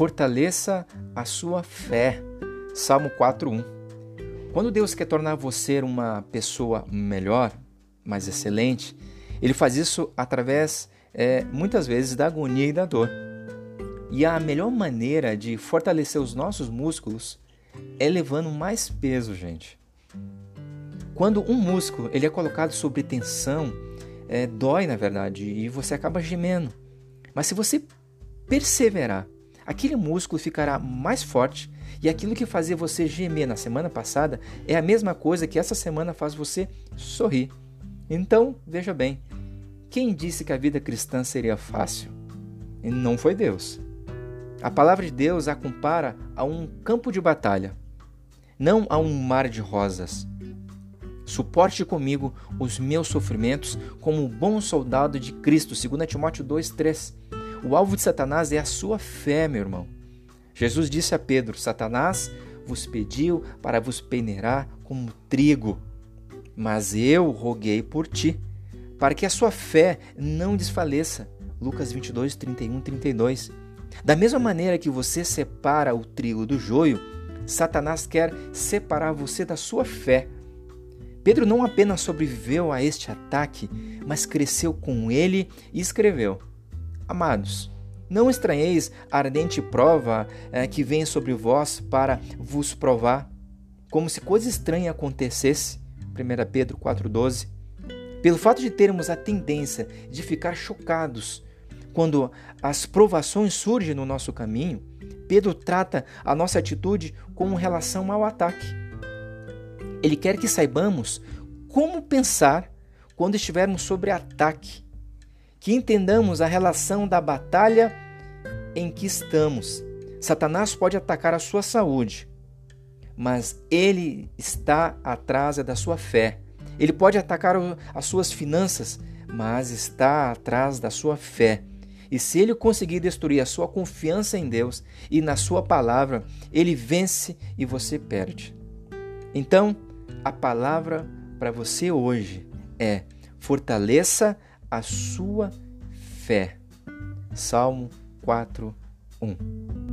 Fortaleça a sua fé. Salmo 4:1. Quando Deus quer tornar você uma pessoa melhor, mais excelente, ele faz isso através, é, muitas vezes, da agonia e da dor. E a melhor maneira de fortalecer os nossos músculos é levando mais peso, gente. Quando um músculo ele é colocado sob tensão, é, dói na verdade e você acaba gemendo. Mas se você perseverar, aquele músculo ficará mais forte e aquilo que fazia você gemer na semana passada é a mesma coisa que essa semana faz você sorrir. Então, veja bem, quem disse que a vida cristã seria fácil? Não foi Deus. A palavra de Deus a compara a um campo de batalha, não a um mar de rosas. Suporte comigo os meus sofrimentos como um bom soldado de Cristo, 2 Timóteo 2,3. O alvo de Satanás é a sua fé, meu irmão. Jesus disse a Pedro: Satanás vos pediu para vos peneirar como trigo, mas eu roguei por ti, para que a sua fé não desfaleça. Lucas 22, 31, 32. Da mesma maneira que você separa o trigo do joio, Satanás quer separar você da sua fé. Pedro não apenas sobreviveu a este ataque, mas cresceu com ele e escreveu: Amados, não estranheis a ardente prova eh, que vem sobre vós para vos provar, como se coisa estranha acontecesse. 1 Pedro 4,12. Pelo fato de termos a tendência de ficar chocados quando as provações surgem no nosso caminho, Pedro trata a nossa atitude com relação ao ataque. Ele quer que saibamos como pensar quando estivermos sobre ataque, que entendamos a relação da batalha em que estamos. Satanás pode atacar a sua saúde, mas ele está atrás da sua fé. Ele pode atacar as suas finanças, mas está atrás da sua fé. E se ele conseguir destruir a sua confiança em Deus e na sua palavra, ele vence e você perde. Então, a palavra para você hoje é: fortaleça a sua fé. Salmo 4, 1.